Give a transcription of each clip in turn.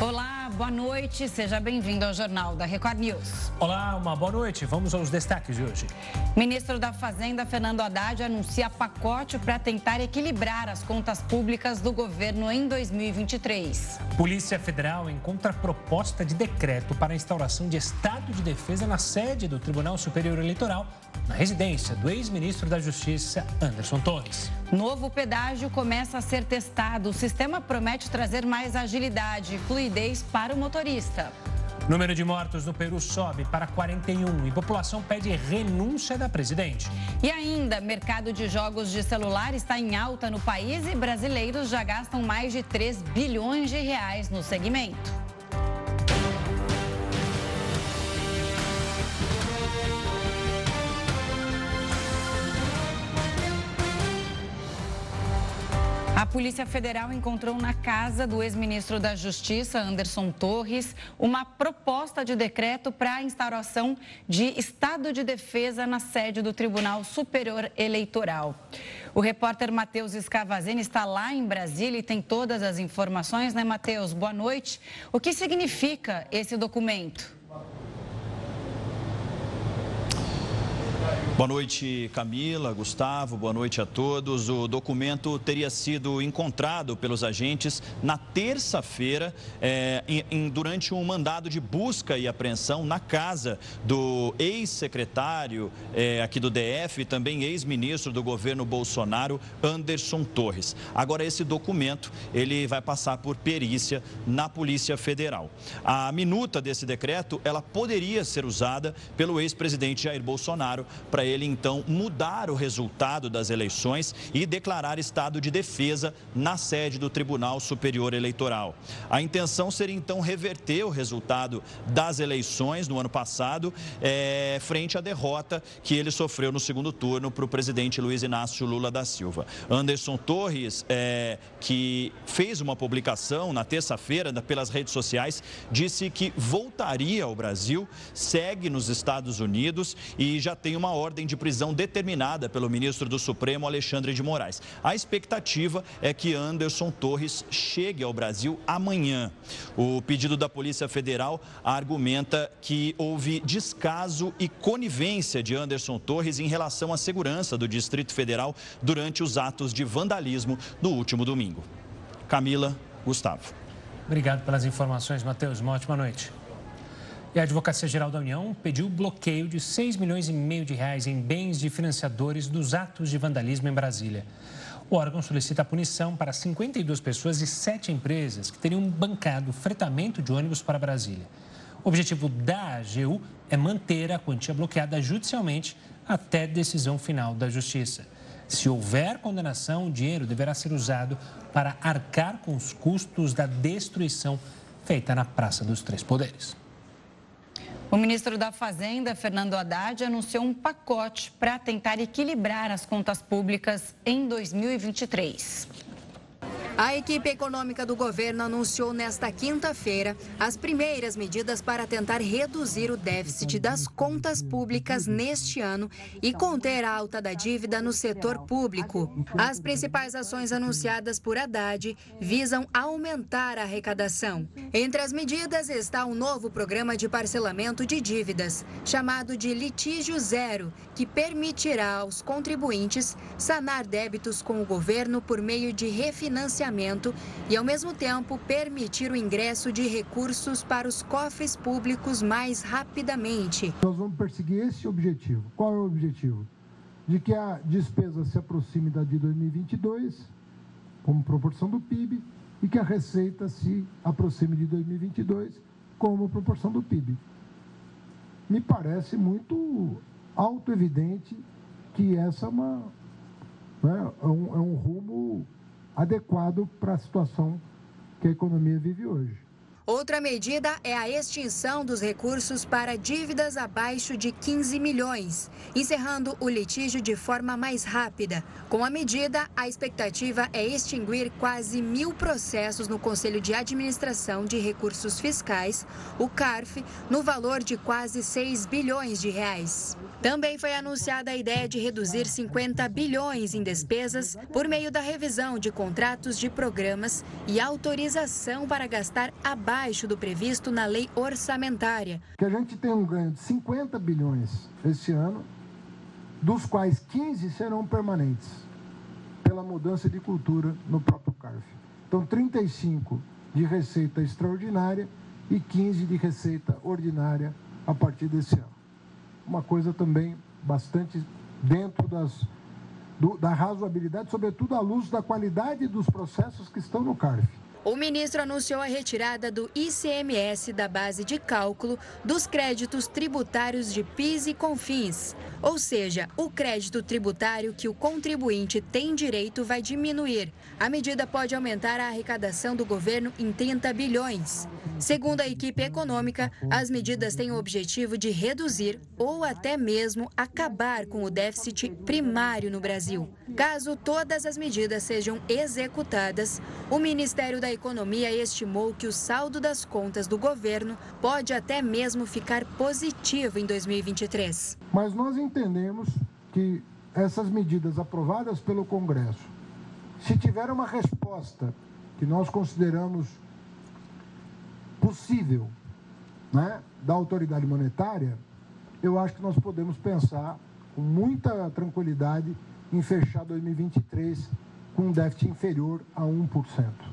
Olá, boa noite. Seja bem-vindo ao Jornal da Record News. Olá, uma boa noite. Vamos aos destaques de hoje. Ministro da Fazenda, Fernando Haddad, anuncia pacote para tentar equilibrar as contas públicas do governo em 2023. Polícia Federal encontra proposta de decreto para a instauração de estado de defesa na sede do Tribunal Superior Eleitoral, na residência do ex-ministro da Justiça, Anderson Torres. Novo pedágio começa a ser testado. O sistema promete trazer mais agilidade e fluidez para o motorista. Número de mortos no Peru sobe para 41 e população pede renúncia da presidente. E ainda, mercado de jogos de celular está em alta no país e brasileiros já gastam mais de 3 bilhões de reais no segmento. A Polícia Federal encontrou na casa do ex-ministro da Justiça, Anderson Torres, uma proposta de decreto para a instauração de estado de defesa na sede do Tribunal Superior Eleitoral. O repórter Matheus Escavazini está lá em Brasília e tem todas as informações, né, Matheus? Boa noite. O que significa esse documento? Boa noite, Camila, Gustavo, boa noite a todos. O documento teria sido encontrado pelos agentes na terça-feira, é, durante um mandado de busca e apreensão na casa do ex-secretário é, aqui do DF e também ex-ministro do governo Bolsonaro, Anderson Torres. Agora, esse documento ele vai passar por perícia na Polícia Federal. A minuta desse decreto ela poderia ser usada pelo ex-presidente Jair Bolsonaro para ele então mudar o resultado das eleições e declarar estado de defesa na sede do Tribunal Superior Eleitoral. A intenção seria então reverter o resultado das eleições no ano passado, é, frente à derrota que ele sofreu no segundo turno para o presidente Luiz Inácio Lula da Silva. Anderson Torres, é, que fez uma publicação na terça-feira pelas redes sociais, disse que voltaria ao Brasil, segue nos Estados Unidos e já tem uma ordem ordem de prisão determinada pelo ministro do Supremo, Alexandre de Moraes. A expectativa é que Anderson Torres chegue ao Brasil amanhã. O pedido da Polícia Federal argumenta que houve descaso e conivência de Anderson Torres em relação à segurança do Distrito Federal durante os atos de vandalismo do último domingo. Camila, Gustavo. Obrigado pelas informações, Matheus. Uma ótima noite. E a Advocacia Geral da União pediu bloqueio de 6 milhões e meio de reais em bens de financiadores dos atos de vandalismo em Brasília. O órgão solicita punição para 52 pessoas e 7 empresas que teriam bancado fretamento de ônibus para Brasília. O objetivo da AGU é manter a quantia bloqueada judicialmente até decisão final da Justiça. Se houver condenação, o dinheiro deverá ser usado para arcar com os custos da destruição feita na Praça dos Três Poderes. O ministro da Fazenda, Fernando Haddad, anunciou um pacote para tentar equilibrar as contas públicas em 2023. A equipe econômica do governo anunciou nesta quinta-feira as primeiras medidas para tentar reduzir o déficit das contas públicas neste ano e conter a alta da dívida no setor público. As principais ações anunciadas por Haddad visam aumentar a arrecadação. Entre as medidas está um novo programa de parcelamento de dívidas, chamado de Litígio Zero, que permitirá aos contribuintes sanar débitos com o governo por meio de refinanciamento e, ao mesmo tempo, permitir o ingresso de recursos para os cofres públicos mais rapidamente. Nós vamos perseguir esse objetivo. Qual é o objetivo? De que a despesa se aproxime da de 2022, como proporção do PIB, e que a receita se aproxime de 2022, como proporção do PIB. Me parece muito auto-evidente que essa é, uma, né, é, um, é um rumo adequado para a situação que a economia vive hoje. Outra medida é a extinção dos recursos para dívidas abaixo de 15 milhões, encerrando o litígio de forma mais rápida. Com a medida, a expectativa é extinguir quase mil processos no Conselho de Administração de Recursos Fiscais, o CARF, no valor de quase 6 bilhões de reais. Também foi anunciada a ideia de reduzir 50 bilhões em despesas por meio da revisão de contratos de programas e autorização para gastar abaixo do previsto na lei orçamentária. Que a gente tem um ganho de 50 bilhões esse ano, dos quais 15 serão permanentes pela mudança de cultura no próprio CARF. Então, 35 de receita extraordinária e 15 de receita ordinária a partir desse ano uma coisa também bastante dentro das, do, da razoabilidade, sobretudo à luz da qualidade dos processos que estão no CARF. O ministro anunciou a retirada do ICMS da base de cálculo dos créditos tributários de PIS e CONFINS. Ou seja, o crédito tributário que o contribuinte tem direito vai diminuir. A medida pode aumentar a arrecadação do governo em 30 bilhões. Segundo a equipe econômica, as medidas têm o objetivo de reduzir ou até mesmo acabar com o déficit primário no Brasil. Caso todas as medidas sejam executadas, o Ministério da Economia estimou que o saldo das contas do governo pode até mesmo ficar positivo em 2023. Mas nós entendemos que essas medidas aprovadas pelo Congresso, se tiver uma resposta que nós consideramos possível né, da autoridade monetária, eu acho que nós podemos pensar com muita tranquilidade em fechar 2023 com um déficit inferior a 1%.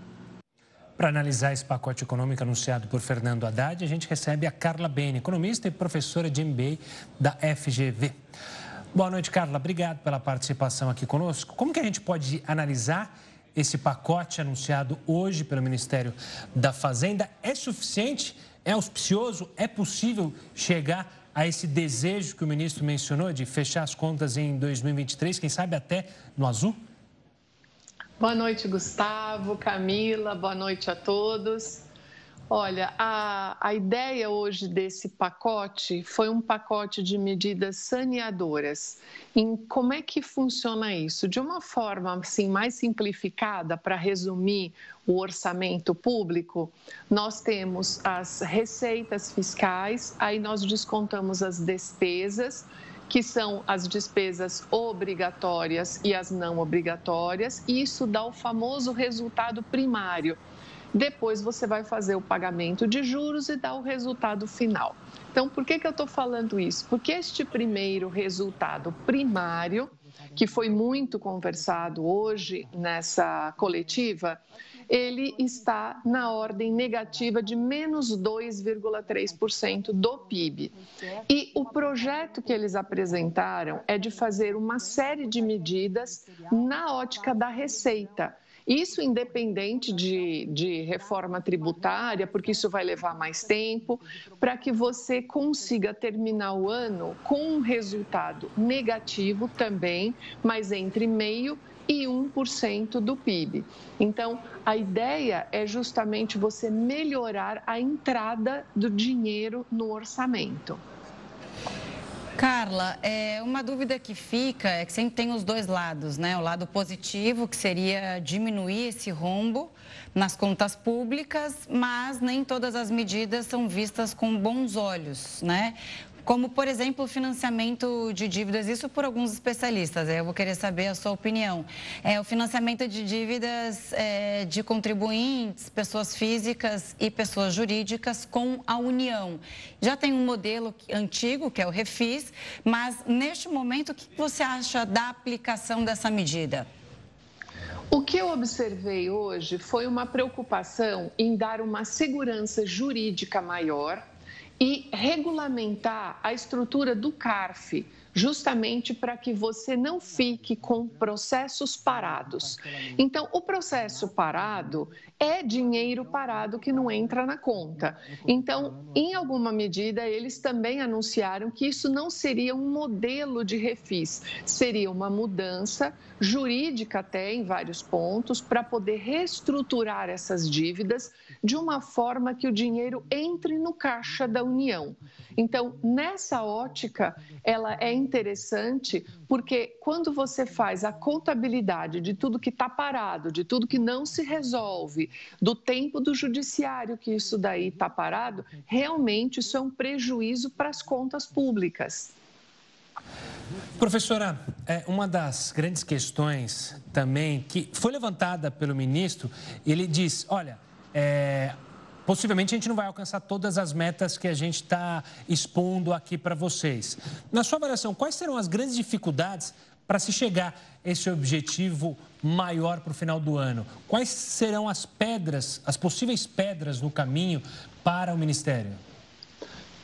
Para analisar esse pacote econômico anunciado por Fernando Haddad, a gente recebe a Carla Bene, economista e professora de MBA da FGV. Boa noite, Carla. Obrigado pela participação aqui conosco. Como que a gente pode analisar esse pacote anunciado hoje pelo Ministério da Fazenda é suficiente? É auspicioso? É possível chegar a esse desejo que o ministro mencionou de fechar as contas em 2023, quem sabe até no azul? Boa noite, Gustavo, Camila, boa noite a todos. Olha, a, a ideia hoje desse pacote foi um pacote de medidas saneadoras. Em como é que funciona isso? De uma forma assim mais simplificada, para resumir o orçamento público, nós temos as receitas fiscais, aí nós descontamos as despesas que são as despesas obrigatórias e as não obrigatórias, e isso dá o famoso resultado primário depois você vai fazer o pagamento de juros e dar o resultado final. Então, por que, que eu estou falando isso? Porque este primeiro resultado primário, que foi muito conversado hoje nessa coletiva, ele está na ordem negativa de menos 2,3% do PIB. E o projeto que eles apresentaram é de fazer uma série de medidas na ótica da receita isso independente de, de reforma tributária, porque isso vai levar mais tempo, para que você consiga terminar o ano com um resultado negativo também, mas entre meio e 1% do PIB. Então, a ideia é justamente você melhorar a entrada do dinheiro no orçamento. Carla, é, uma dúvida que fica é que sempre tem os dois lados, né? O lado positivo, que seria diminuir esse rombo nas contas públicas, mas nem todas as medidas são vistas com bons olhos, né? Como, por exemplo, o financiamento de dívidas, isso por alguns especialistas, eu vou querer saber a sua opinião. É, o financiamento de dívidas é, de contribuintes, pessoas físicas e pessoas jurídicas com a União. Já tem um modelo antigo, que é o Refis, mas neste momento, o que você acha da aplicação dessa medida? O que eu observei hoje foi uma preocupação em dar uma segurança jurídica maior e regulamentar a estrutura do CARF, justamente para que você não fique com processos parados. Então, o processo parado é dinheiro parado que não entra na conta. Então, em alguma medida, eles também anunciaram que isso não seria um modelo de refis, seria uma mudança jurídica até em vários pontos para poder reestruturar essas dívidas de uma forma que o dinheiro entre no caixa da União. Então, nessa ótica, ela é interessante porque quando você faz a contabilidade de tudo que está parado, de tudo que não se resolve, do tempo do judiciário que isso daí está parado, realmente isso é um prejuízo para as contas públicas. Professora, é, uma das grandes questões também que foi levantada pelo ministro, ele diz: olha, é, possivelmente a gente não vai alcançar todas as metas que a gente está expondo aqui para vocês. Na sua avaliação, quais serão as grandes dificuldades para se chegar a esse objetivo maior para o final do ano? Quais serão as pedras, as possíveis pedras no caminho para o Ministério?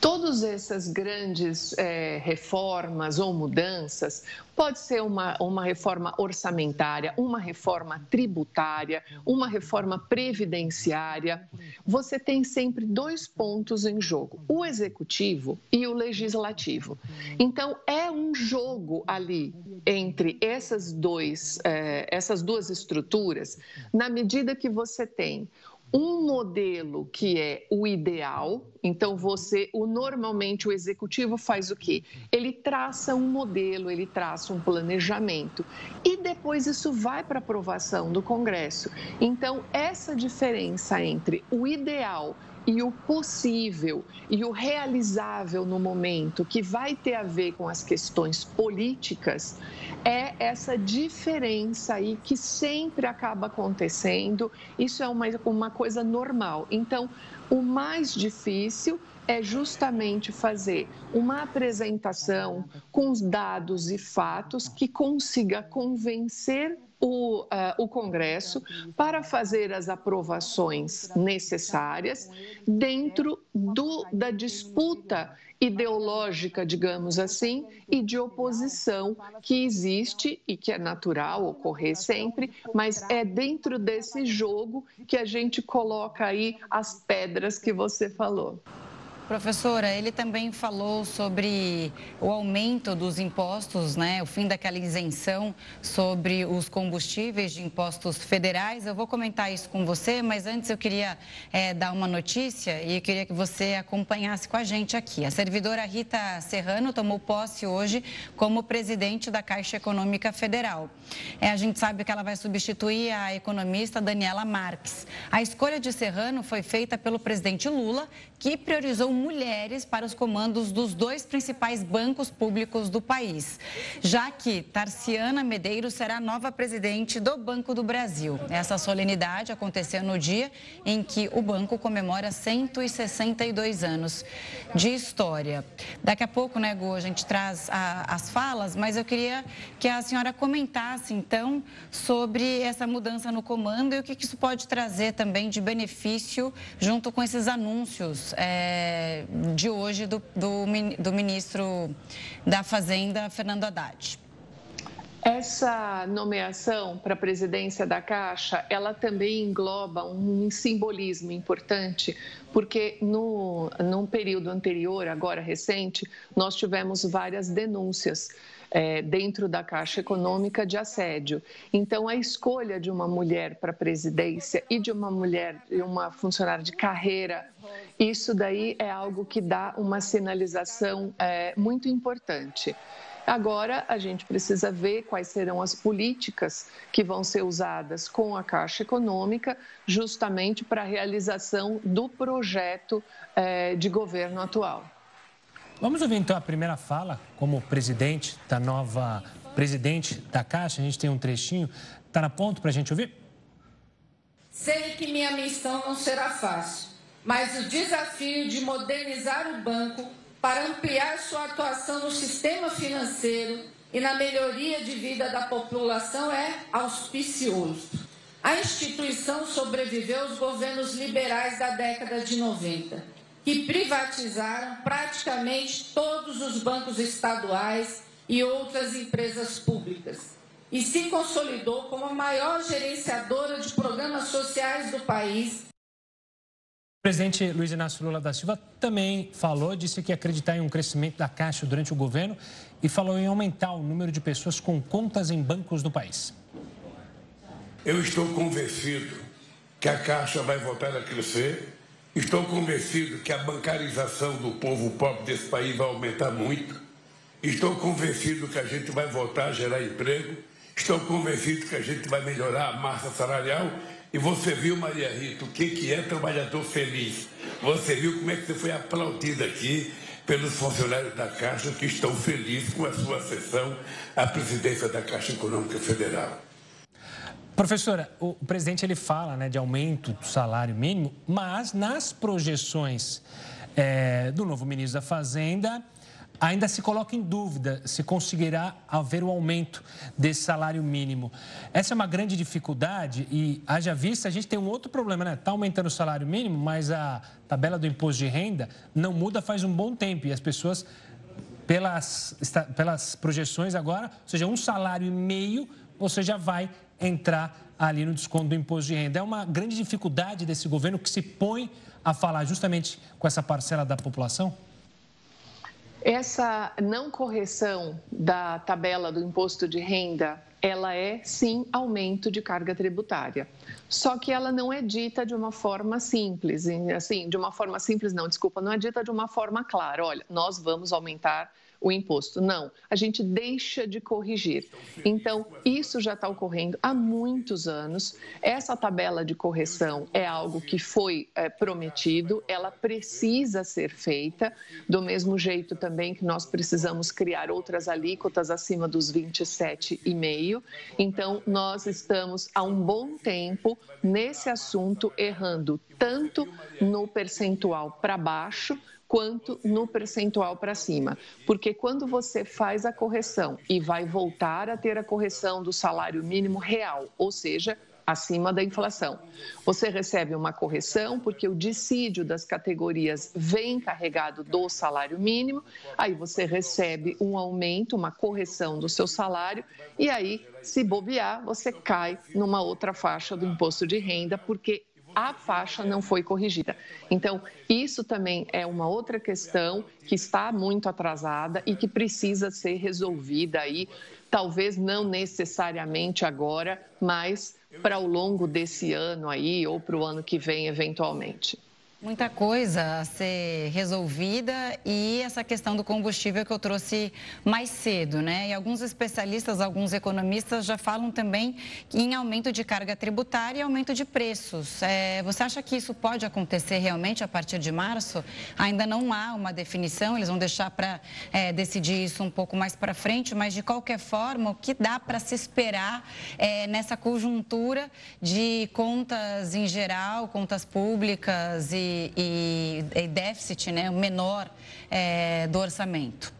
Todas essas grandes é, reformas ou mudanças, pode ser uma, uma reforma orçamentária, uma reforma tributária, uma reforma previdenciária. Você tem sempre dois pontos em jogo: o executivo e o legislativo. Então, é um jogo ali entre essas, dois, é, essas duas estruturas, na medida que você tem um modelo que é o ideal. Então você, o normalmente o executivo faz o quê? Ele traça um modelo, ele traça um planejamento e depois isso vai para aprovação do Congresso. Então essa diferença entre o ideal e o possível e o realizável no momento, que vai ter a ver com as questões políticas, é essa diferença aí que sempre acaba acontecendo. Isso é uma, uma coisa normal. Então, o mais difícil é justamente fazer uma apresentação com os dados e fatos que consiga convencer o, uh, o Congresso para fazer as aprovações necessárias dentro do, da disputa ideológica, digamos assim, e de oposição que existe e que é natural ocorrer sempre, mas é dentro desse jogo que a gente coloca aí as pedras que você falou. Professora, ele também falou sobre o aumento dos impostos, né? O fim daquela isenção sobre os combustíveis de impostos federais. Eu vou comentar isso com você, mas antes eu queria é, dar uma notícia e queria que você acompanhasse com a gente aqui. A servidora Rita Serrano tomou posse hoje como presidente da Caixa Econômica Federal. É, a gente sabe que ela vai substituir a economista Daniela Marques. A escolha de Serrano foi feita pelo presidente Lula, que priorizou mulheres para os comandos dos dois principais bancos públicos do país, já que Tarciana Medeiros será nova presidente do Banco do Brasil. Essa solenidade aconteceu no dia em que o banco comemora 162 anos de história. Daqui a pouco, né, Gu, a gente traz a, as falas, mas eu queria que a senhora comentasse, então, sobre essa mudança no comando e o que isso pode trazer também de benefício junto com esses anúncios é, de hoje do, do, do ministro da Fazenda, Fernando Haddad. Essa nomeação para a presidência da Caixa, ela também engloba um simbolismo importante, porque no num período anterior, agora recente, nós tivemos várias denúncias é, dentro da Caixa Econômica de assédio. Então, a escolha de uma mulher para a presidência e de uma mulher, uma funcionária de carreira, isso daí é algo que dá uma sinalização é, muito importante. Agora, a gente precisa ver quais serão as políticas que vão ser usadas com a Caixa Econômica, justamente para a realização do projeto é, de governo atual. Vamos ouvir então a primeira fala como presidente da nova presidente da Caixa. A gente tem um trechinho. Está na ponto para a gente ouvir? Sei que minha missão não será fácil, mas o desafio de modernizar o banco para ampliar sua atuação no sistema financeiro e na melhoria de vida da população é auspicioso. A instituição sobreviveu aos governos liberais da década de 90 que privatizaram praticamente todos os bancos estaduais e outras empresas públicas e se consolidou como a maior gerenciadora de programas sociais do país. O presidente Luiz Inácio Lula da Silva também falou, disse que acreditar em um crescimento da Caixa durante o governo e falou em aumentar o número de pessoas com contas em bancos do país. Eu estou convencido que a Caixa vai voltar a crescer Estou convencido que a bancarização do povo pobre desse país vai aumentar muito. Estou convencido que a gente vai voltar a gerar emprego. Estou convencido que a gente vai melhorar a massa salarial. E você viu, Maria Rita, o que, é trabalhador feliz. Você viu como é que você foi aplaudida aqui. pelos funcionários da Caixa que estão felizes com a sua sessão à presidência da Caixa Econômica Federal. Professora, o presidente ele fala né, de aumento do salário mínimo, mas nas projeções é, do novo ministro da Fazenda, ainda se coloca em dúvida se conseguirá haver o um aumento desse salário mínimo. Essa é uma grande dificuldade e, haja vista, a gente tem um outro problema, né? Está aumentando o salário mínimo, mas a tabela do imposto de renda não muda faz um bom tempo e as pessoas, pelas, pelas projeções agora, ou seja, um salário e meio, você já vai entrar ali no desconto do imposto de renda. É uma grande dificuldade desse governo que se põe a falar justamente com essa parcela da população? Essa não correção da tabela do imposto de renda, ela é sim aumento de carga tributária. Só que ela não é dita de uma forma simples, assim, de uma forma simples não, desculpa, não é dita de uma forma clara. Olha, nós vamos aumentar o imposto. Não, a gente deixa de corrigir. Então, isso já está ocorrendo há muitos anos. Essa tabela de correção é algo que foi é, prometido, ela precisa ser feita, do mesmo jeito também que nós precisamos criar outras alíquotas acima dos 27,5. Então, nós estamos há um bom tempo nesse assunto errando tanto no percentual para baixo quanto no percentual para cima. Porque quando você faz a correção e vai voltar a ter a correção do salário mínimo real, ou seja, acima da inflação. Você recebe uma correção porque o dissídio das categorias vem carregado do salário mínimo, aí você recebe um aumento, uma correção do seu salário e aí, se bobear, você cai numa outra faixa do imposto de renda porque a faixa não foi corrigida. Então, isso também é uma outra questão que está muito atrasada e que precisa ser resolvida aí, talvez não necessariamente agora, mas para o longo desse ano aí ou para o ano que vem, eventualmente. Muita coisa a ser resolvida e essa questão do combustível que eu trouxe mais cedo, né? E alguns especialistas, alguns economistas já falam também em aumento de carga tributária e aumento de preços. É, você acha que isso pode acontecer realmente a partir de março? Ainda não há uma definição, eles vão deixar para é, decidir isso um pouco mais para frente, mas de qualquer forma, o que dá para se esperar é, nessa conjuntura de contas em geral, contas públicas e e, e déficit né, menor é, do orçamento?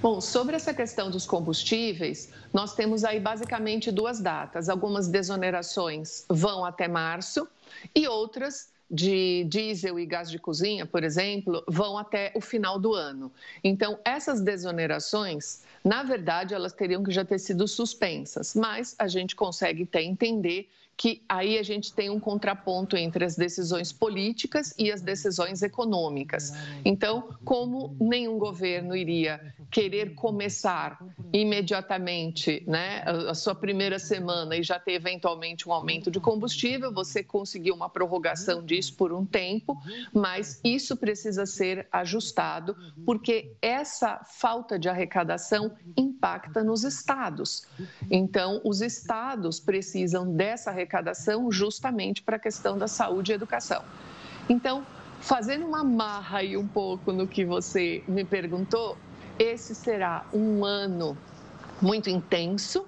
Bom, sobre essa questão dos combustíveis, nós temos aí basicamente duas datas. Algumas desonerações vão até março e outras de diesel e gás de cozinha, por exemplo, vão até o final do ano. Então, essas desonerações, na verdade, elas teriam que já ter sido suspensas, mas a gente consegue até entender que aí a gente tem um contraponto entre as decisões políticas e as decisões econômicas. Então, como nenhum governo iria querer começar imediatamente né, a sua primeira semana e já ter eventualmente um aumento de combustível, você conseguiu uma prorrogação disso por um tempo, mas isso precisa ser ajustado, porque essa falta de arrecadação impacta nos estados. Então, os estados precisam dessa arrecadação arrecadação justamente para a questão da saúde e educação. Então, fazendo uma marra aí um pouco no que você me perguntou, esse será um ano muito intenso,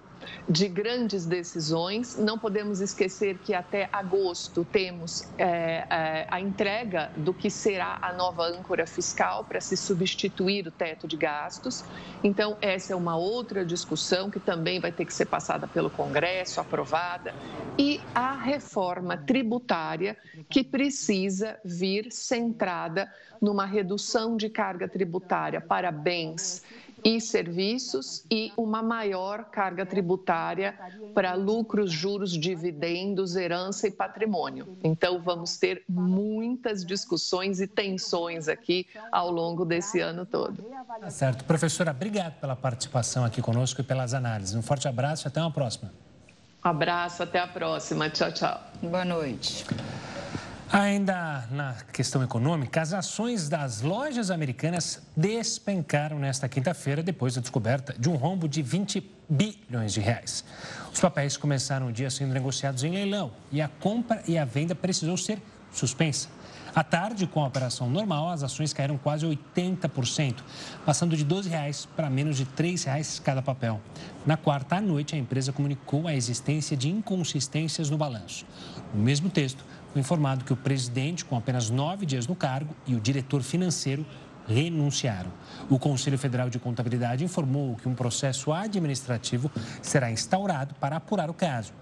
de grandes decisões. Não podemos esquecer que até agosto temos é, é, a entrega do que será a nova âncora fiscal para se substituir o teto de gastos. Então, essa é uma outra discussão que também vai ter que ser passada pelo Congresso, aprovada. E a reforma tributária, que precisa vir centrada numa redução de carga tributária para bens e serviços e uma maior carga tributária para lucros, juros, dividendos, herança e patrimônio. Então, vamos ter muitas discussões e tensões aqui ao longo desse ano todo. Tá certo. Professora, obrigado pela participação aqui conosco e pelas análises. Um forte abraço e até uma próxima. Abraço, até a próxima. Tchau, tchau. Boa noite. Ainda na questão econômica, as ações das lojas americanas despencaram nesta quinta-feira depois da descoberta de um rombo de 20 bilhões de reais. Os papéis começaram o dia sendo negociados em leilão e a compra e a venda precisou ser suspensa. À tarde, com a operação normal, as ações caíram quase 80%, passando de R$ 12,00 para menos de R$ 3,00 cada papel. Na quarta à noite, a empresa comunicou a existência de inconsistências no balanço. No mesmo texto, informado que o presidente, com apenas nove dias no cargo, e o diretor financeiro renunciaram. O Conselho Federal de Contabilidade informou que um processo administrativo será instaurado para apurar o caso.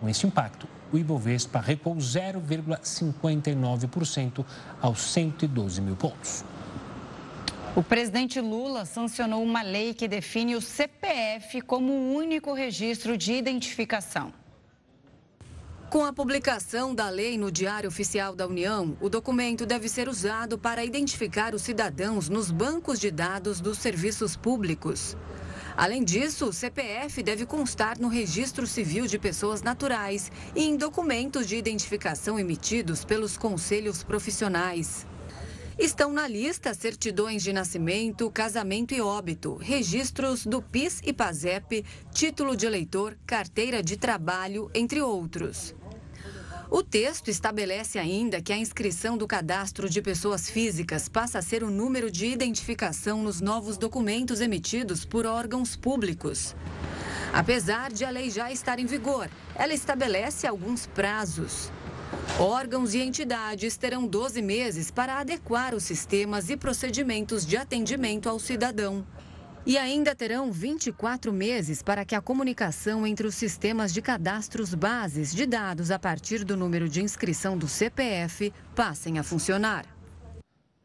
Com esse impacto, o Ibovespa recuou 0,59% aos 112 mil pontos. O presidente Lula sancionou uma lei que define o CPF como o único registro de identificação. Com a publicação da lei no Diário Oficial da União, o documento deve ser usado para identificar os cidadãos nos bancos de dados dos serviços públicos. Além disso, o CPF deve constar no Registro Civil de Pessoas Naturais e em documentos de identificação emitidos pelos conselhos profissionais. Estão na lista certidões de nascimento, casamento e óbito, registros do PIS e PASEP, título de eleitor, carteira de trabalho, entre outros. O texto estabelece ainda que a inscrição do cadastro de pessoas físicas passa a ser o número de identificação nos novos documentos emitidos por órgãos públicos. Apesar de a lei já estar em vigor, ela estabelece alguns prazos. Órgãos e entidades terão 12 meses para adequar os sistemas e procedimentos de atendimento ao cidadão. E ainda terão 24 meses para que a comunicação entre os sistemas de cadastros bases de dados a partir do número de inscrição do CPF passem a funcionar.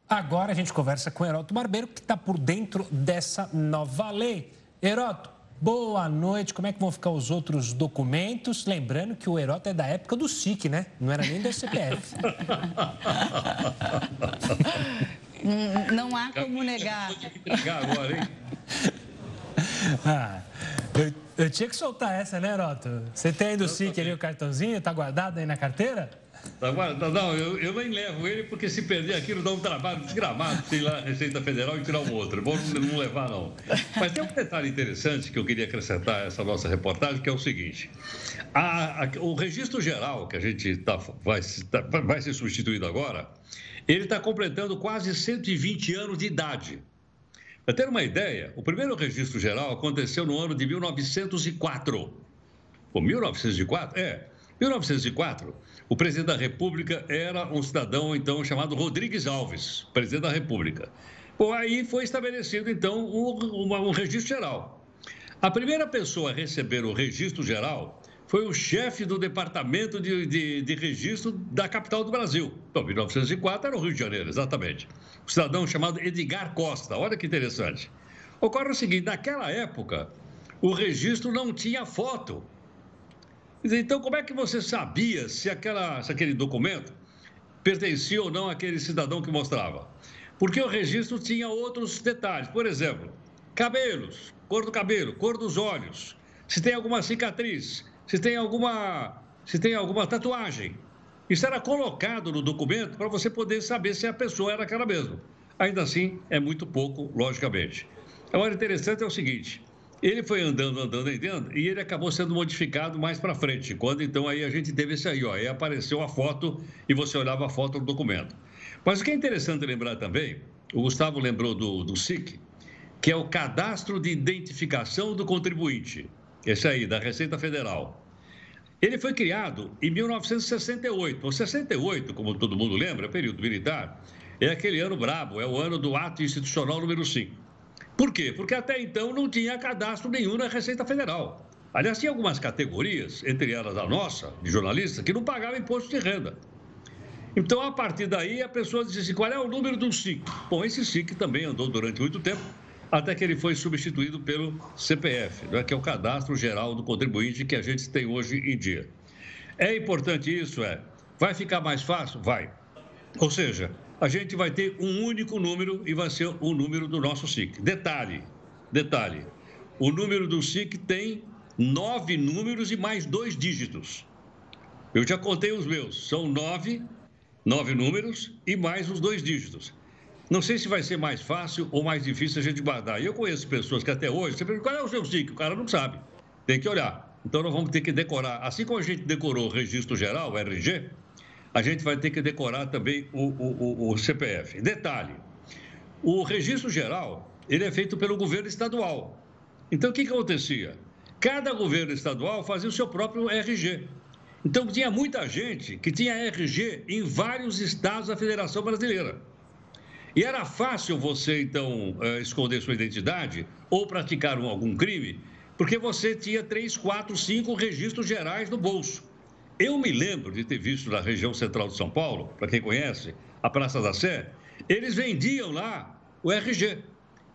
Agora a gente conversa com o Heroto Barbeiro, que está por dentro dessa nova lei. Heroto, boa noite. Como é que vão ficar os outros documentos? Lembrando que o Heroto é da época do SIC, né? Não era nem do CPF. Não há como negar. Vou negar agora, hein? Ah, eu, eu, tinha que soltar essa, né, Roto? Você tem aí do SIC ali o cartãozinho? Tá guardado aí na carteira? Tá guardado. Não, eu, eu nem levo ele porque se perder aquilo dá um trabalho desgramado, sei lá, Receita Federal e tirar um outro. Bom não levar, não. Mas tem um detalhe interessante que eu queria acrescentar a essa nossa reportagem, que é o seguinte. A, a, o registro geral que a gente tá, vai, tá, vai ser substituído agora, ele está completando quase 120 anos de idade. Para ter uma ideia, o primeiro registro geral aconteceu no ano de 1904. Pô, 1904? É. 1904, o presidente da República era um cidadão, então, chamado Rodrigues Alves, presidente da República. Bom, aí foi estabelecido, então, um, um registro geral. A primeira pessoa a receber o registro geral foi o chefe do Departamento de, de, de Registro da capital do Brasil. Então, 1904 era o Rio de Janeiro, exatamente um cidadão chamado Edgar Costa. Olha que interessante. Ocorre o seguinte: naquela época, o registro não tinha foto. Então, como é que você sabia se, aquela, se aquele documento pertencia ou não àquele cidadão que mostrava? Porque o registro tinha outros detalhes. Por exemplo, cabelos, cor do cabelo, cor dos olhos, se tem alguma cicatriz, se tem alguma, se tem alguma tatuagem. Isso era colocado no documento para você poder saber se a pessoa era aquela mesma. Ainda assim, é muito pouco, logicamente. Agora, interessante é o seguinte: ele foi andando, andando, andando, e ele acabou sendo modificado mais para frente. Quando então aí a gente teve esse aí, ó, aí apareceu a foto e você olhava a foto do documento. Mas o que é interessante lembrar também, o Gustavo lembrou do, do SIC, que é o Cadastro de Identificação do Contribuinte. Esse aí, da Receita Federal. Ele foi criado em 1968. O 68, como todo mundo lembra, período militar, é aquele ano brabo, é o ano do ato institucional número 5. Por quê? Porque até então não tinha cadastro nenhum na Receita Federal. Aliás, tinha algumas categorias, entre elas a nossa, de jornalista, que não pagavam imposto de renda. Então, a partir daí, a pessoa disse assim: qual é o número do SIC? Bom, esse SIC também andou durante muito tempo até que ele foi substituído pelo CPF, né, que é o Cadastro Geral do Contribuinte que a gente tem hoje em dia. É importante isso? É. Vai ficar mais fácil? Vai. Ou seja, a gente vai ter um único número e vai ser o número do nosso SIC. Detalhe, detalhe, o número do SIC tem nove números e mais dois dígitos. Eu já contei os meus, são nove, nove números e mais os dois dígitos. Não sei se vai ser mais fácil ou mais difícil a gente guardar. Eu conheço pessoas que até hoje, você pergunta qual é o seu SIC? O cara não sabe. Tem que olhar. Então nós vamos ter que decorar. Assim como a gente decorou o registro geral, o RG, a gente vai ter que decorar também o, o, o CPF. Detalhe, o registro geral, ele é feito pelo governo estadual. Então, o que, que acontecia? Cada governo estadual fazia o seu próprio RG. Então, tinha muita gente que tinha RG em vários estados da Federação Brasileira. E era fácil você, então, eh, esconder sua identidade ou praticar algum crime, porque você tinha três, quatro, cinco registros gerais no bolso. Eu me lembro de ter visto na região central de São Paulo, para quem conhece, a Praça da Sé, eles vendiam lá o RG.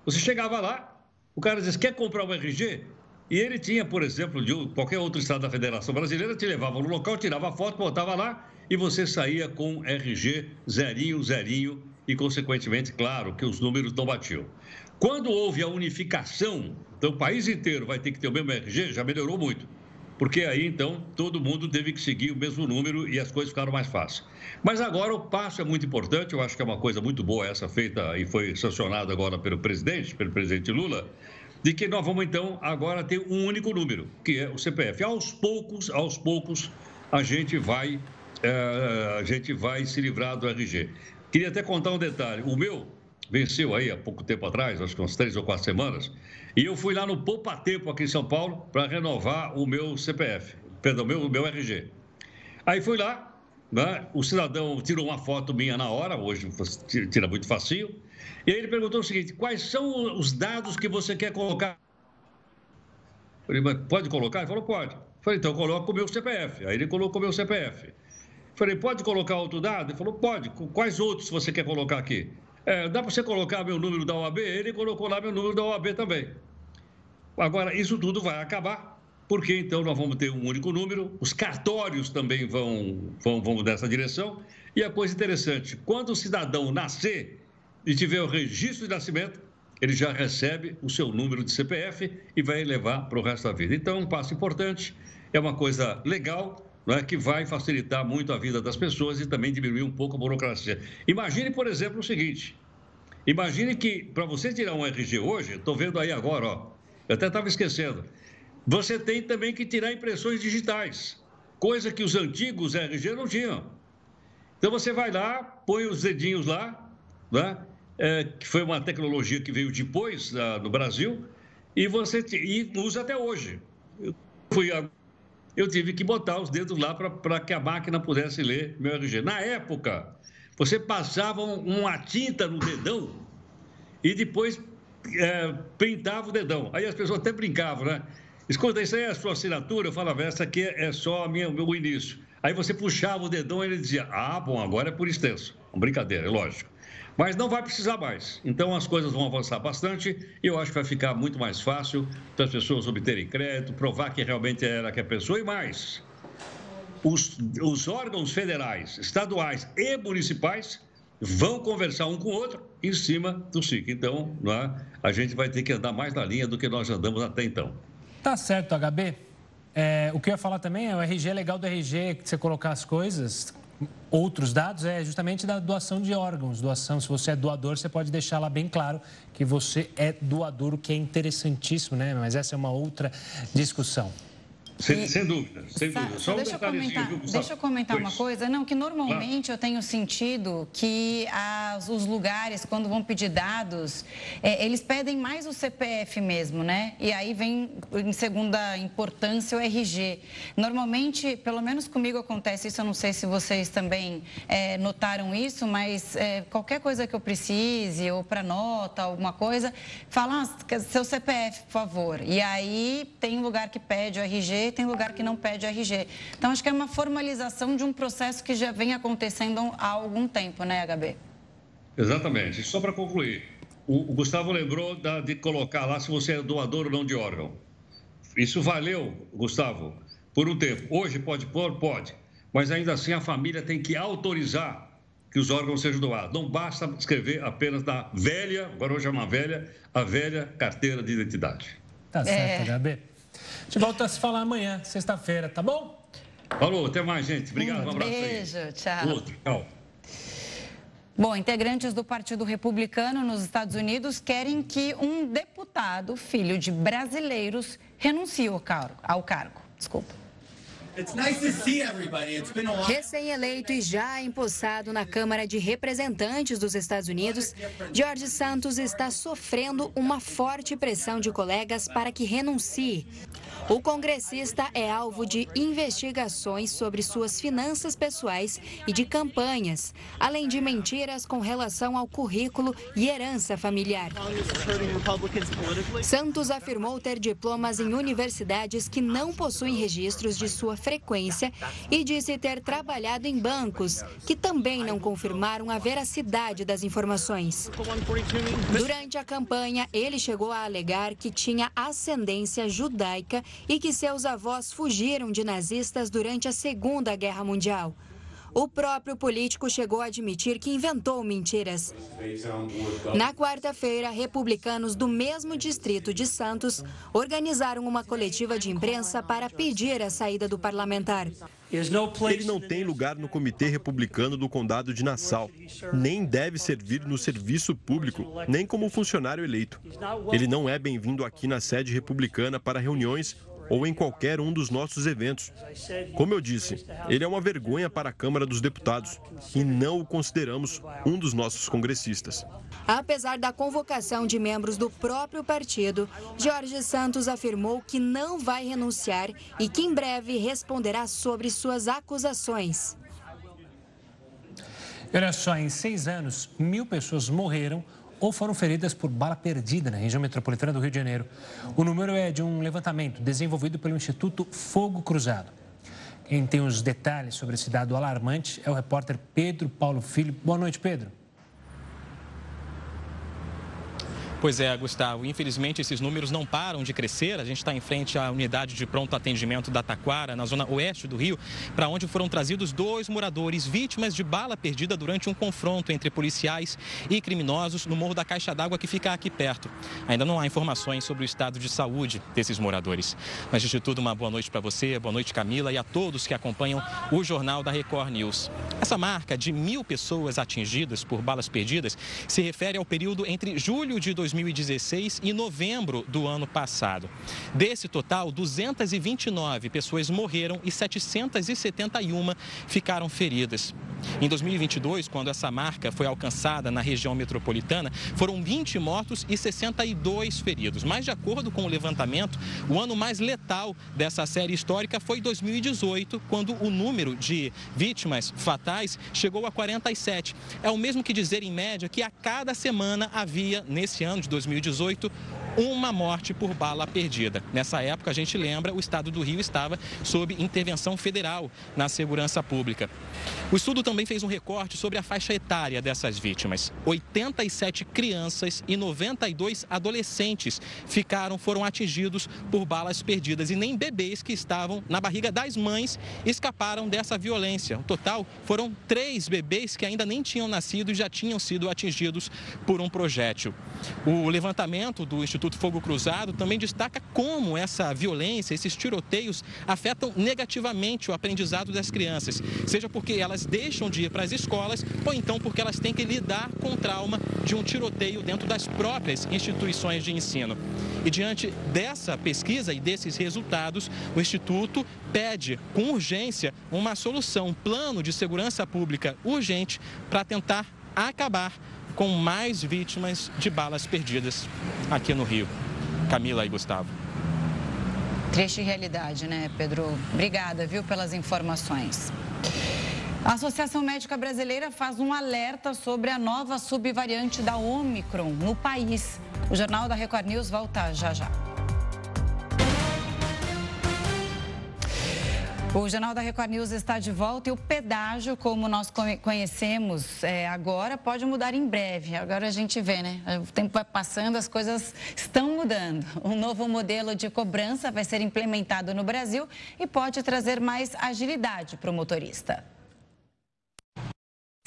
Você chegava lá, o cara dizia, quer comprar o RG? E ele tinha, por exemplo, de qualquer outro estado da Federação Brasileira, te levava no local, tirava a foto, botava lá e você saía com RG zerinho, zerinho e, consequentemente, claro, que os números não batiam. Quando houve a unificação, então o país inteiro vai ter que ter o mesmo RG, já melhorou muito. Porque aí, então, todo mundo teve que seguir o mesmo número e as coisas ficaram mais fáceis. Mas agora o passo é muito importante, eu acho que é uma coisa muito boa essa feita e foi sancionada agora pelo presidente, pelo presidente Lula, de que nós vamos então agora ter um único número, que é o CPF. Aos poucos, aos poucos, a gente vai, é, a gente vai se livrar do RG. Queria até contar um detalhe. O meu venceu aí há pouco tempo atrás, acho que umas três ou quatro semanas, e eu fui lá no Poupa Tempo aqui em São Paulo para renovar o meu CPF, perdão, meu, meu RG. Aí fui lá, né, o cidadão tirou uma foto minha na hora, hoje tira muito facinho, e aí ele perguntou o seguinte: quais são os dados que você quer colocar? Eu falei, mas pode colocar? Ele falou, pode. Eu falei, então coloca o meu CPF. Aí ele colocou o meu CPF. Falei, pode colocar outro dado? Ele falou, pode. Quais outros você quer colocar aqui? É, dá para você colocar meu número da OAB? Ele colocou lá meu número da OAB também. Agora, isso tudo vai acabar, porque então nós vamos ter um único número, os cartórios também vão, vão, vão nessa direção. E a coisa interessante, quando o cidadão nascer, e tiver o registro de nascimento, ele já recebe o seu número de CPF e vai levar para o resto da vida. Então, é um passo importante, é uma coisa legal, não é, que vai facilitar muito a vida das pessoas e também diminuir um pouco a burocracia. Imagine, por exemplo, o seguinte: imagine que para você tirar um RG hoje, estou vendo aí agora, ó, eu até estava esquecendo, você tem também que tirar impressões digitais, coisa que os antigos RG não tinham. Então você vai lá, põe os dedinhos lá, né? É, que foi uma tecnologia que veio depois uh, no Brasil, e você e usa até hoje. Eu, fui a, eu tive que botar os dedos lá para que a máquina pudesse ler meu RG. Na época, você passava uma tinta no dedão e depois é, o dedão. Aí as pessoas até brincavam, né? Escuta, isso aí é a sua assinatura? Eu falava, essa aqui é só a minha, o meu início. Aí você puxava o dedão e ele dizia, ah, bom, agora é por extenso. Brincadeira, é lógico. Mas não vai precisar mais. Então as coisas vão avançar bastante e eu acho que vai ficar muito mais fácil para as pessoas obterem crédito, provar que realmente era que a pessoa e mais. Os, os órgãos federais, estaduais e municipais vão conversar um com o outro em cima do SIC. Então, é? a gente vai ter que andar mais na linha do que nós andamos até então. Tá certo, HB. É, o que eu ia falar também é o RG é legal do RG, que você colocar as coisas, outros dados é justamente da doação de órgãos. Doação, se você é doador, você pode deixar lá bem claro que você é doador, o que é interessantíssimo, né? Mas essa é uma outra discussão. Sem, sem, dúvida, sem dúvida. Só, Só um deixa, eu comentar, viu, deixa eu comentar pois. uma coisa. Não, que normalmente claro. eu tenho sentido que as, os lugares, quando vão pedir dados, é, eles pedem mais o CPF mesmo, né? E aí vem, em segunda importância, o RG. Normalmente, pelo menos comigo acontece isso, eu não sei se vocês também é, notaram isso, mas é, qualquer coisa que eu precise, ou para nota, alguma coisa, fala, ah, seu CPF, por favor. E aí tem lugar que pede o RG tem lugar que não pede RG. Então, acho que é uma formalização de um processo que já vem acontecendo há algum tempo, né, HB? Exatamente. Só para concluir, o, Gustavo lembrou da, de colocar lá se você é doador ou não de órgão. Isso valeu, Gustavo, por um tempo. Hoje pode pôr? Pode. Mas ainda assim a família tem que autorizar que os órgãos sejam doados. Não basta escrever apenas na velha, agora hoje é uma velha, a velha carteira de identidade. Tá certo, é... HB. A gente volta a se falar amanhã, sexta-feira, tá bom? Falou, até mais, gente. Obrigado, um, um abraço. Beijo, aí. tchau. Outro, tchau. Bom, integrantes do Partido Republicano nos Estados Unidos querem que um deputado, filho de brasileiros, renuncie ao cargo. Ao cargo. Desculpa. Recém-eleito e já empossado na Câmara de Representantes dos Estados Unidos, George Santos está sofrendo uma forte pressão de colegas para que renuncie. O congressista é alvo de investigações sobre suas finanças pessoais e de campanhas, além de mentiras com relação ao currículo e herança familiar. Santos afirmou ter diplomas em universidades que não possuem registros de sua frequência e disse ter trabalhado em bancos que também não confirmaram a veracidade das informações. Durante a campanha, ele chegou a alegar que tinha ascendência judaica e que seus avós fugiram de nazistas durante a Segunda Guerra Mundial. O próprio político chegou a admitir que inventou mentiras. Na quarta-feira, republicanos do mesmo distrito de Santos organizaram uma coletiva de imprensa para pedir a saída do parlamentar. Ele não tem lugar no Comitê Republicano do Condado de Nassau, nem deve servir no serviço público, nem como funcionário eleito. Ele não é bem-vindo aqui na sede republicana para reuniões ou em qualquer um dos nossos eventos. Como eu disse, ele é uma vergonha para a Câmara dos Deputados e não o consideramos um dos nossos congressistas. Apesar da convocação de membros do próprio partido, Jorge Santos afirmou que não vai renunciar e que em breve responderá sobre suas acusações. Olha só, em seis anos, mil pessoas morreram ou foram feridas por bala perdida na região metropolitana do Rio de Janeiro. O número é de um levantamento desenvolvido pelo Instituto Fogo Cruzado. Quem tem os detalhes sobre esse dado alarmante é o repórter Pedro Paulo Filho. Boa noite, Pedro. Pois é, Gustavo. Infelizmente, esses números não param de crescer. A gente está em frente à unidade de pronto atendimento da Taquara, na zona oeste do Rio, para onde foram trazidos dois moradores vítimas de bala perdida durante um confronto entre policiais e criminosos no Morro da Caixa d'Água, que fica aqui perto. Ainda não há informações sobre o estado de saúde desses moradores. Mas, de tudo, uma boa noite para você, boa noite, Camila, e a todos que acompanham o Jornal da Record News. Essa marca de mil pessoas atingidas por balas perdidas se refere ao período entre julho de 2020 2016 e novembro do ano passado. Desse total, 229 pessoas morreram e 771 ficaram feridas. Em 2022, quando essa marca foi alcançada na região metropolitana, foram 20 mortos e 62 feridos. Mas, de acordo com o levantamento, o ano mais letal dessa série histórica foi 2018, quando o número de vítimas fatais chegou a 47. É o mesmo que dizer, em média, que a cada semana havia, nesse ano de 2018, uma morte por bala perdida. Nessa época, a gente lembra, o estado do Rio estava sob intervenção federal na segurança pública. O estudo também fez um recorte sobre a faixa etária dessas vítimas. 87 crianças e 92 adolescentes ficaram, foram atingidos por balas perdidas e nem bebês que estavam na barriga das mães escaparam dessa violência. No total, foram três bebês que ainda nem tinham nascido e já tinham sido atingidos por um projétil. O levantamento do Instituto Instituto Fogo Cruzado também destaca como essa violência, esses tiroteios afetam negativamente o aprendizado das crianças, seja porque elas deixam de ir para as escolas ou então porque elas têm que lidar com o trauma de um tiroteio dentro das próprias instituições de ensino. E diante dessa pesquisa e desses resultados, o Instituto pede com urgência uma solução, um plano de segurança pública urgente para tentar acabar com mais vítimas de balas perdidas aqui no Rio. Camila e Gustavo. Triste realidade, né, Pedro? Obrigada, viu, pelas informações. A Associação Médica Brasileira faz um alerta sobre a nova subvariante da Omicron no país. O Jornal da Record News volta já já. O Jornal da Record News está de volta e o pedágio, como nós conhecemos é, agora, pode mudar em breve. Agora a gente vê, né? O tempo vai passando, as coisas estão mudando. Um novo modelo de cobrança vai ser implementado no Brasil e pode trazer mais agilidade para o motorista.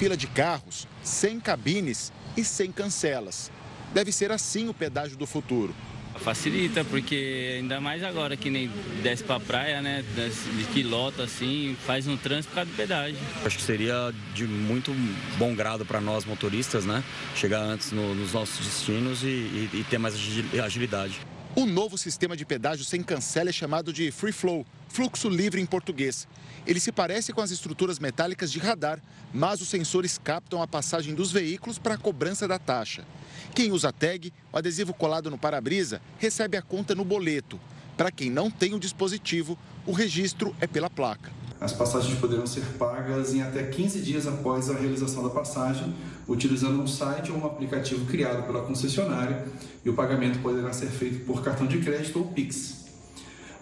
Fila de carros, sem cabines e sem cancelas. Deve ser assim o pedágio do futuro. Facilita, porque ainda mais agora que nem desce pra praia, né? De quilota assim, faz um trânsito por causa do pedágio. Acho que seria de muito bom grado para nós motoristas, né? Chegar antes no, nos nossos destinos e, e, e ter mais agilidade. O novo sistema de pedágio sem cancela é chamado de Free Flow, fluxo livre em português. Ele se parece com as estruturas metálicas de radar, mas os sensores captam a passagem dos veículos para a cobrança da taxa. Quem usa tag, o adesivo colado no para-brisa, recebe a conta no boleto. Para quem não tem o dispositivo, o registro é pela placa. As passagens poderão ser pagas em até 15 dias após a realização da passagem, utilizando um site ou um aplicativo criado pela concessionária, e o pagamento poderá ser feito por cartão de crédito ou Pix.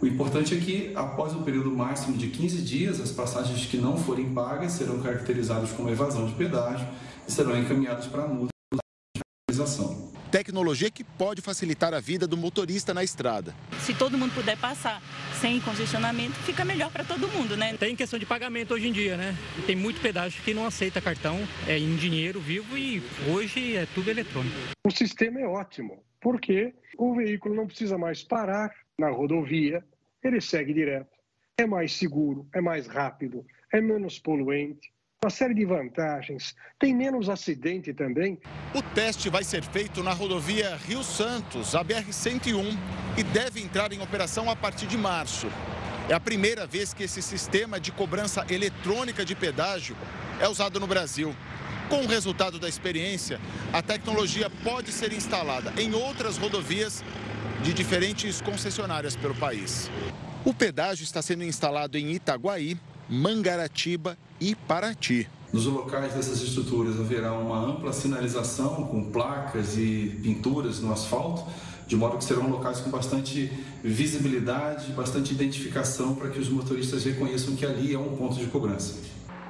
O importante é que, após o período máximo de 15 dias, as passagens que não forem pagas serão caracterizadas como evasão de pedágio e serão encaminhadas para a multa de realização. Tecnologia que pode facilitar a vida do motorista na estrada. Se todo mundo puder passar sem congestionamento, fica melhor para todo mundo, né? Tem questão de pagamento hoje em dia, né? Tem muito pedágio que não aceita cartão é em dinheiro vivo e hoje é tudo eletrônico. O sistema é ótimo, porque o veículo não precisa mais parar na rodovia, ele segue direto. É mais seguro, é mais rápido, é menos poluente, uma série de vantagens. Tem menos acidente também. O teste vai ser feito na rodovia Rio Santos, a BR-101, e deve entrar em operação a partir de março. É a primeira vez que esse sistema de cobrança eletrônica de pedágio é usado no Brasil. Com o resultado da experiência, a tecnologia pode ser instalada em outras rodovias de diferentes concessionárias pelo país. O pedágio está sendo instalado em Itaguaí, Mangaratiba e Paraty. Nos locais dessas estruturas haverá uma ampla sinalização com placas e pinturas no asfalto, de modo que serão locais com bastante visibilidade, bastante identificação para que os motoristas reconheçam que ali é um ponto de cobrança.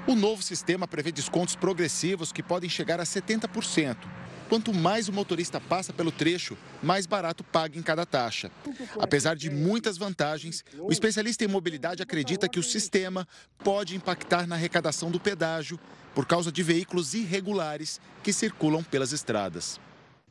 O novo sistema prevê descontos progressivos que podem chegar a 70%. Quanto mais o motorista passa pelo trecho, mais barato paga em cada taxa. Apesar de muitas vantagens, o especialista em mobilidade acredita que o sistema pode impactar na arrecadação do pedágio por causa de veículos irregulares que circulam pelas estradas.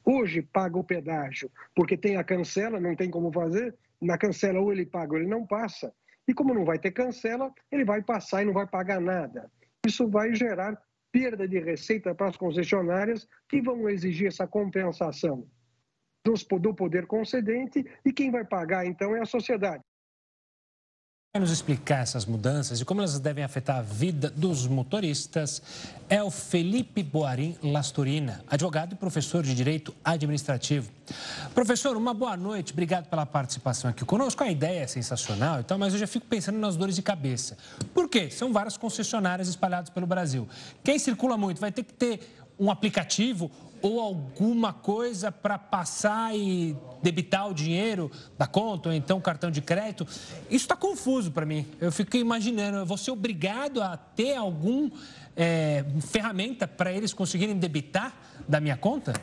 Hoje paga o pedágio porque tem a cancela, não tem como fazer. Na cancela ou ele paga ou ele não passa. E como não vai ter cancela, ele vai passar e não vai pagar nada. Isso vai gerar perda de receita para as concessionárias que vão exigir essa compensação do poder concedente e quem vai pagar então é a sociedade. Vai nos explicar essas mudanças e como elas devem afetar a vida dos motoristas é o Felipe Boarim Lasturina, advogado e professor de Direito Administrativo. Professor, uma boa noite, obrigado pela participação aqui conosco. A ideia é sensacional e tal, mas eu já fico pensando nas dores de cabeça. Por quê? São várias concessionárias espalhadas pelo Brasil. Quem circula muito vai ter que ter um aplicativo ou alguma coisa para passar e debitar o dinheiro da conta, ou então cartão de crédito. Isso está confuso para mim. Eu fico imaginando, eu vou ser obrigado a ter alguma é, ferramenta para eles conseguirem debitar da minha conta?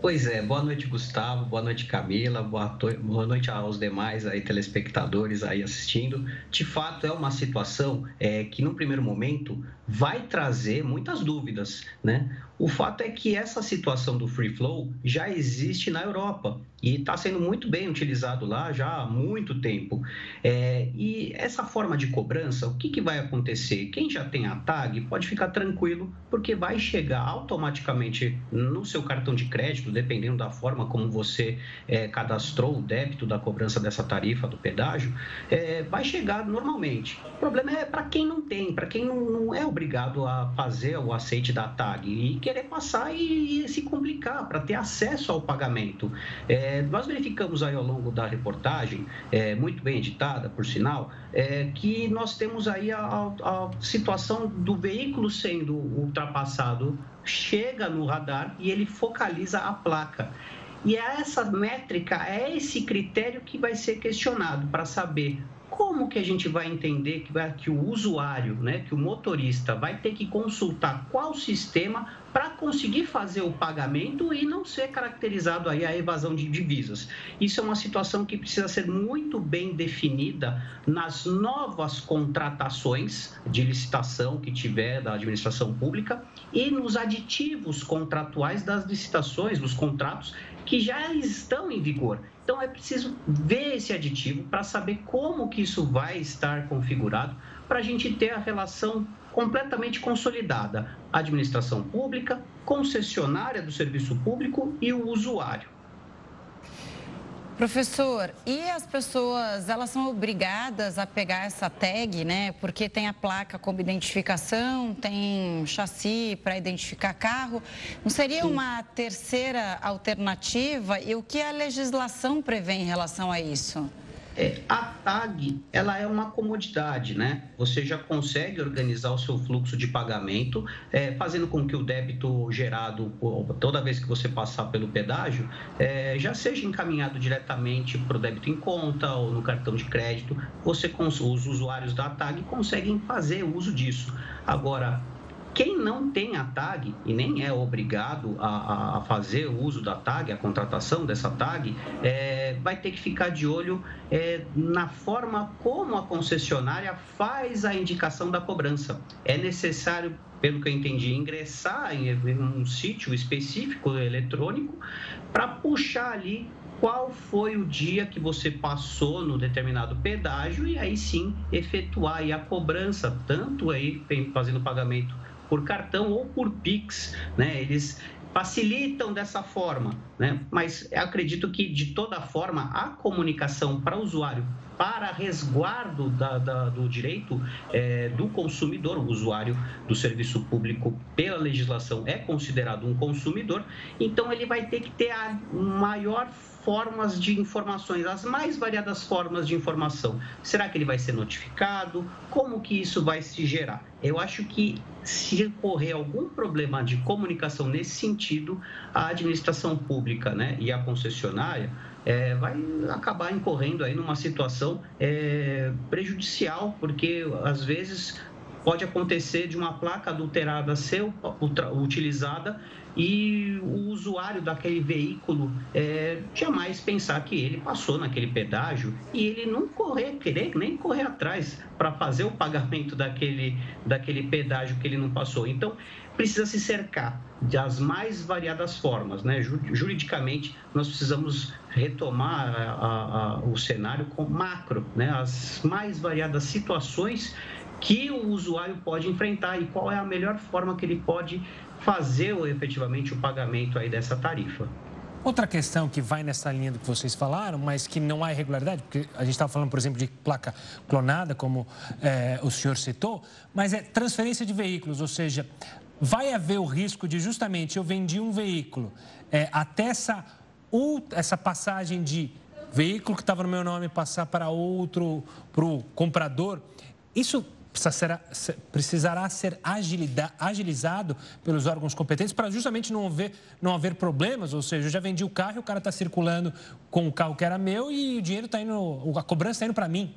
Pois é, boa noite Gustavo, boa noite Camila, boa, boa noite aos demais aí telespectadores aí assistindo. De fato é uma situação é, que no primeiro momento vai trazer muitas dúvidas, né? O fato é que essa situação do free flow já existe na Europa e está sendo muito bem utilizado lá já há muito tempo. É, e essa forma de cobrança, o que, que vai acontecer? Quem já tem a tag pode ficar tranquilo, porque vai chegar automaticamente no seu cartão de crédito, dependendo da forma como você é, cadastrou o débito da cobrança dessa tarifa do pedágio, é, vai chegar normalmente. O problema é para quem não tem, para quem não, não é obrigado a fazer o aceite da tag e querer passar e, e se complicar para ter acesso ao pagamento. É, nós verificamos aí ao longo da reportagem, é, muito bem editada, por sinal, é, que nós temos aí a, a situação do veículo sendo ultrapassado, chega no radar e ele focaliza a placa. E é essa métrica, é esse critério que vai ser questionado para saber como que a gente vai entender que, vai, que o usuário, né, que o motorista vai ter que consultar qual sistema para conseguir fazer o pagamento e não ser caracterizado aí a evasão de divisas. Isso é uma situação que precisa ser muito bem definida nas novas contratações de licitação que tiver da administração pública e nos aditivos contratuais das licitações, dos contratos que já estão em vigor. Então é preciso ver esse aditivo para saber como que isso vai estar configurado para a gente ter a relação completamente consolidada: administração pública, concessionária do serviço público e o usuário. Professor, e as pessoas, elas são obrigadas a pegar essa tag, né? Porque tem a placa como identificação, tem chassi para identificar carro. Não seria uma terceira alternativa? E o que a legislação prevê em relação a isso? É, a tag, ela é uma comodidade, né? Você já consegue organizar o seu fluxo de pagamento, é, fazendo com que o débito gerado toda vez que você passar pelo pedágio, é, já seja encaminhado diretamente para o débito em conta ou no cartão de crédito. Você, os usuários da tag conseguem fazer uso disso. Agora, quem não tem a tag e nem é obrigado a, a fazer o uso da tag, a contratação dessa tag, é, vai ter que ficar de olho é, na forma como a concessionária faz a indicação da cobrança. É necessário pelo que eu entendi, ingressar em um sítio específico eletrônico para puxar ali qual foi o dia que você passou no determinado pedágio e aí sim efetuar a cobrança, tanto aí fazendo pagamento por cartão ou por Pix, né? Eles facilitam dessa forma, né? Mas acredito que de toda forma a comunicação para o usuário, para resguardo da, da, do direito é, do consumidor, o usuário do serviço público pela legislação é considerado um consumidor, então ele vai ter que ter a maior formas de informações, as mais variadas formas de informação. Será que ele vai ser notificado? Como que isso vai se gerar? Eu acho que se ocorrer algum problema de comunicação nesse sentido, a administração pública né, e a concessionária é, vai acabar incorrendo aí numa situação é, prejudicial, porque às vezes pode acontecer de uma placa adulterada ser utilizada e o usuário daquele veículo é, jamais pensar que ele passou naquele pedágio e ele não correr, querer nem correr atrás para fazer o pagamento daquele, daquele pedágio que ele não passou. Então, precisa se cercar das mais variadas formas. Né? Juridicamente, nós precisamos retomar a, a, a, o cenário com macro, né? as mais variadas situações que o usuário pode enfrentar e qual é a melhor forma que ele pode fazer efetivamente o pagamento aí dessa tarifa. Outra questão que vai nessa linha do que vocês falaram, mas que não há irregularidade, porque a gente estava falando, por exemplo, de placa clonada, como é, o senhor citou, mas é transferência de veículos, ou seja, vai haver o risco de justamente eu vendi um veículo é, até essa, essa passagem de veículo que estava no meu nome passar para outro, para o comprador. Isso precisará ser agilizado pelos órgãos competentes para justamente não haver, não haver problemas. Ou seja, eu já vendi o carro e o cara está circulando com o carro que era meu e o dinheiro está indo, a cobrança está indo para mim.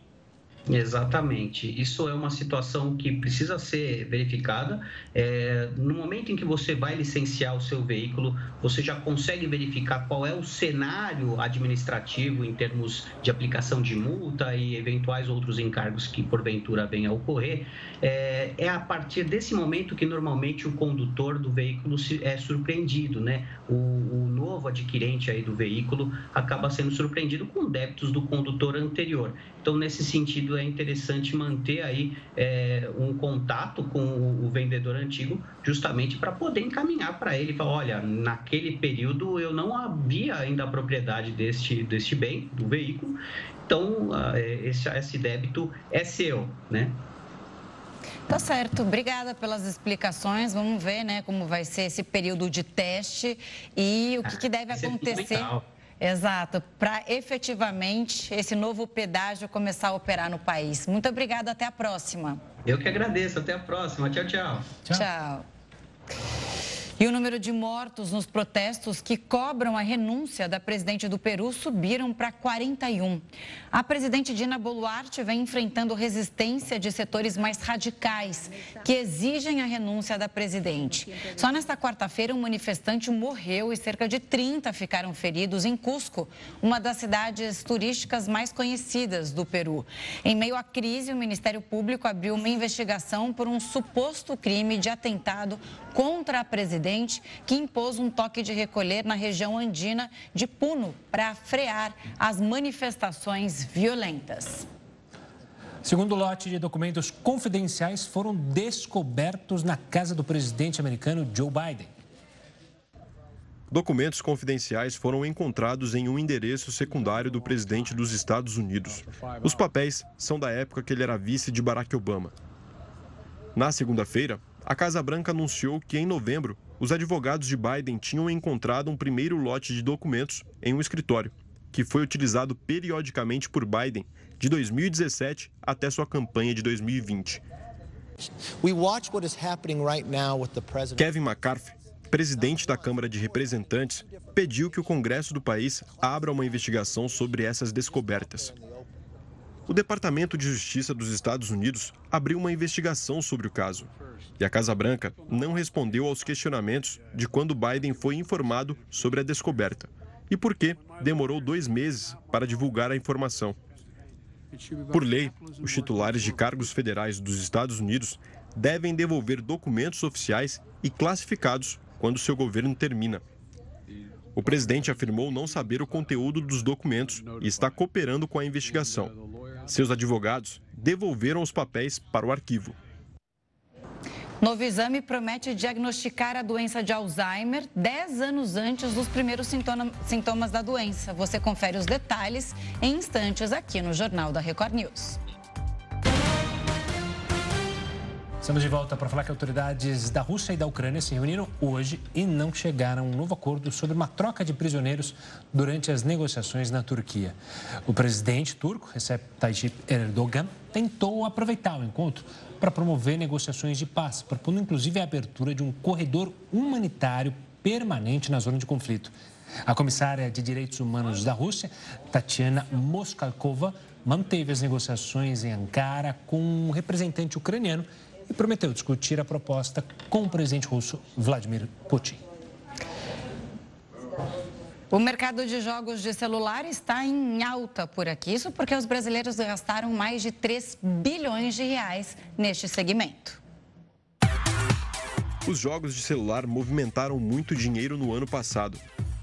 Exatamente. Isso é uma situação que precisa ser verificada. É, no momento em que você vai licenciar o seu veículo, você já consegue verificar qual é o cenário administrativo em termos de aplicação de multa e eventuais outros encargos que porventura venha a ocorrer. É, é a partir desse momento que normalmente o condutor do veículo é surpreendido, né? O, o novo adquirente aí do veículo acaba sendo surpreendido com débitos do condutor anterior. Então, nesse sentido, é interessante manter aí é, um contato com o, o, vendedor antigo, justamente para poder encaminhar para ele, falar, olha, naquele período eu não havia ainda a propriedade deste, deste bem, do veículo, então é, esse, esse débito é seu, né? Tá certo. Obrigada pelas explicações. Vamos ver, né, como vai ser esse período de teste e o que, que deve acontecer. Exato, para efetivamente esse novo pedágio começar a operar no país. Muito obrigada, até a próxima. Eu que agradeço, até a próxima. Tchau, tchau. Tchau. tchau. E o número de mortos nos protestos que cobram a renúncia da presidente do Peru subiram para 41. A presidente Dina Boluarte vem enfrentando resistência de setores mais radicais que exigem a renúncia da presidente. Só nesta quarta-feira, um manifestante morreu e cerca de 30 ficaram feridos em Cusco, uma das cidades turísticas mais conhecidas do Peru. Em meio à crise, o Ministério Público abriu uma investigação por um suposto crime de atentado contra a presidente, que impôs um toque de recolher na região andina de Puno para frear as manifestações violentas. Segundo lote de documentos confidenciais foram descobertos na casa do presidente americano Joe Biden. Documentos confidenciais foram encontrados em um endereço secundário do presidente dos Estados Unidos. Os papéis são da época que ele era vice de Barack Obama. Na segunda-feira, a Casa Branca anunciou que, em novembro, os advogados de Biden tinham encontrado um primeiro lote de documentos em um escritório, que foi utilizado periodicamente por Biden de 2017 até sua campanha de 2020. Kevin McCarthy, presidente da Câmara de Representantes, pediu que o Congresso do país abra uma investigação sobre essas descobertas. O Departamento de Justiça dos Estados Unidos abriu uma investigação sobre o caso. E a Casa Branca não respondeu aos questionamentos de quando Biden foi informado sobre a descoberta e por que demorou dois meses para divulgar a informação. Por lei, os titulares de cargos federais dos Estados Unidos devem devolver documentos oficiais e classificados quando seu governo termina. O presidente afirmou não saber o conteúdo dos documentos e está cooperando com a investigação. Seus advogados devolveram os papéis para o arquivo. Novo exame promete diagnosticar a doença de Alzheimer 10 anos antes dos primeiros sintomas da doença. Você confere os detalhes em instantes aqui no Jornal da Record News. Estamos de volta para falar que autoridades da Rússia e da Ucrânia se reuniram hoje e não chegaram a um novo acordo sobre uma troca de prisioneiros durante as negociações na Turquia. O presidente turco, Recep Tayyip Erdogan, tentou aproveitar o encontro para promover negociações de paz, propondo inclusive a abertura de um corredor humanitário permanente na zona de conflito. A comissária de Direitos Humanos da Rússia, Tatiana Moskalkova, manteve as negociações em Ankara com um representante ucraniano e prometeu discutir a proposta com o presidente russo Vladimir Putin. O mercado de jogos de celular está em alta por aqui, isso porque os brasileiros gastaram mais de 3 bilhões de reais neste segmento. Os jogos de celular movimentaram muito dinheiro no ano passado.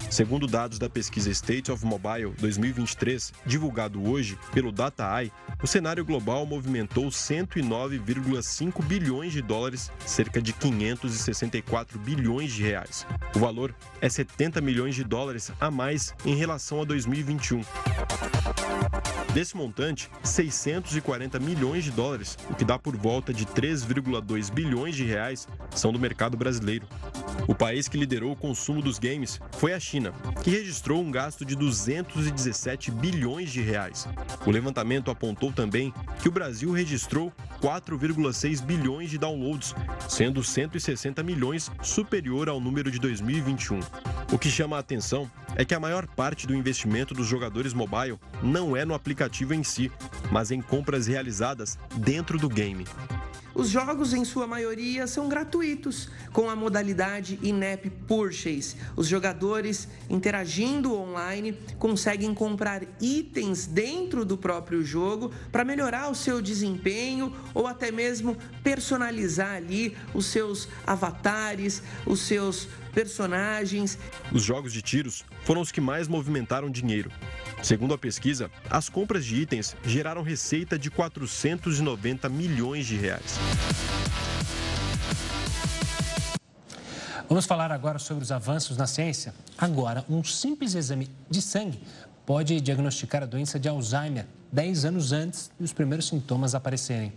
Segundo dados da pesquisa State of Mobile 2023, divulgado hoje pelo DataEye, o cenário global movimentou 109,5 bilhões de dólares, cerca de 564 bilhões de reais. O valor é 70 milhões de dólares a mais em relação a 2021. Desse montante, 640 milhões de dólares, o que dá por volta de 3,2 bilhões de reais, são do mercado brasileiro. O país que liderou o consumo dos games foi a China, que registrou um gasto de 217 bilhões de reais. O levantamento apontou também que o Brasil registrou 4,6 bilhões de downloads, sendo 160 milhões superior ao número de 2021. O que chama a atenção é que a maior parte do investimento dos jogadores mobile não é no aplicativo em si, mas em compras realizadas dentro do game. Os jogos, em sua maioria, são gratuitos, com a modalidade in-app purchase. Os jogadores, interagindo online, conseguem comprar itens dentro do próprio jogo para melhorar o seu desempenho ou até mesmo personalizar ali os seus avatares, os seus personagens. Os jogos de tiros foram os que mais movimentaram dinheiro. Segundo a pesquisa, as compras de itens geraram receita de 490 milhões de reais. Vamos falar agora sobre os avanços na ciência. Agora, um simples exame de sangue pode diagnosticar a doença de Alzheimer 10 anos antes dos primeiros sintomas aparecerem.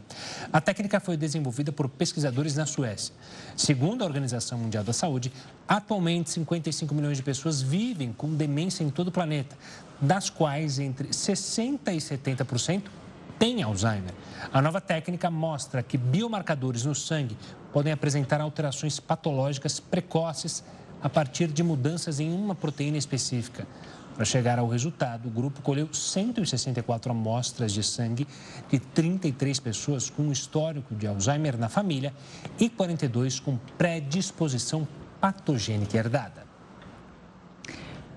A técnica foi desenvolvida por pesquisadores na Suécia. Segundo a Organização Mundial da Saúde, atualmente 55 milhões de pessoas vivem com demência em todo o planeta, das quais entre 60% e 70% têm Alzheimer. A nova técnica mostra que biomarcadores no sangue podem apresentar alterações patológicas precoces a partir de mudanças em uma proteína específica. Para chegar ao resultado, o grupo colheu 164 amostras de sangue de 33 pessoas com histórico de Alzheimer na família e 42 com predisposição patogênica herdada.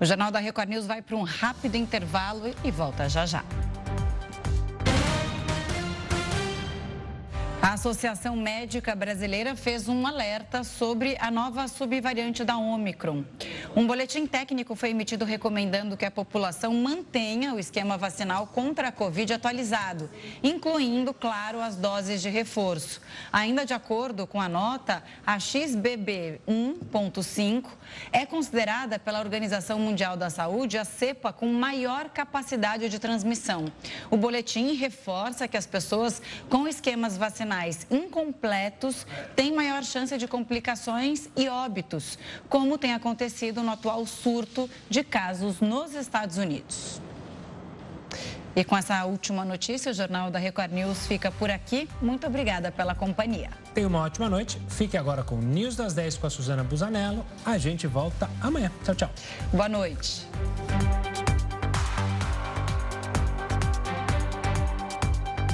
O Jornal da Record News vai para um rápido intervalo e volta já já. Associação Médica Brasileira fez um alerta sobre a nova subvariante da Omicron. Um boletim técnico foi emitido recomendando que a população mantenha o esquema vacinal contra a Covid atualizado, incluindo, claro, as doses de reforço. Ainda de acordo com a nota, a XBB 1.5 é considerada pela Organização Mundial da Saúde a cepa com maior capacidade de transmissão. O boletim reforça que as pessoas com esquemas vacinais incompletos têm maior chance de complicações e óbitos, como tem acontecido no atual surto de casos nos Estados Unidos. E com essa última notícia, o Jornal da Record News fica por aqui. Muito obrigada pela companhia. Tenha uma ótima noite. Fique agora com o News das 10 com a Suzana Busanello. A gente volta amanhã. Tchau, tchau. Boa noite.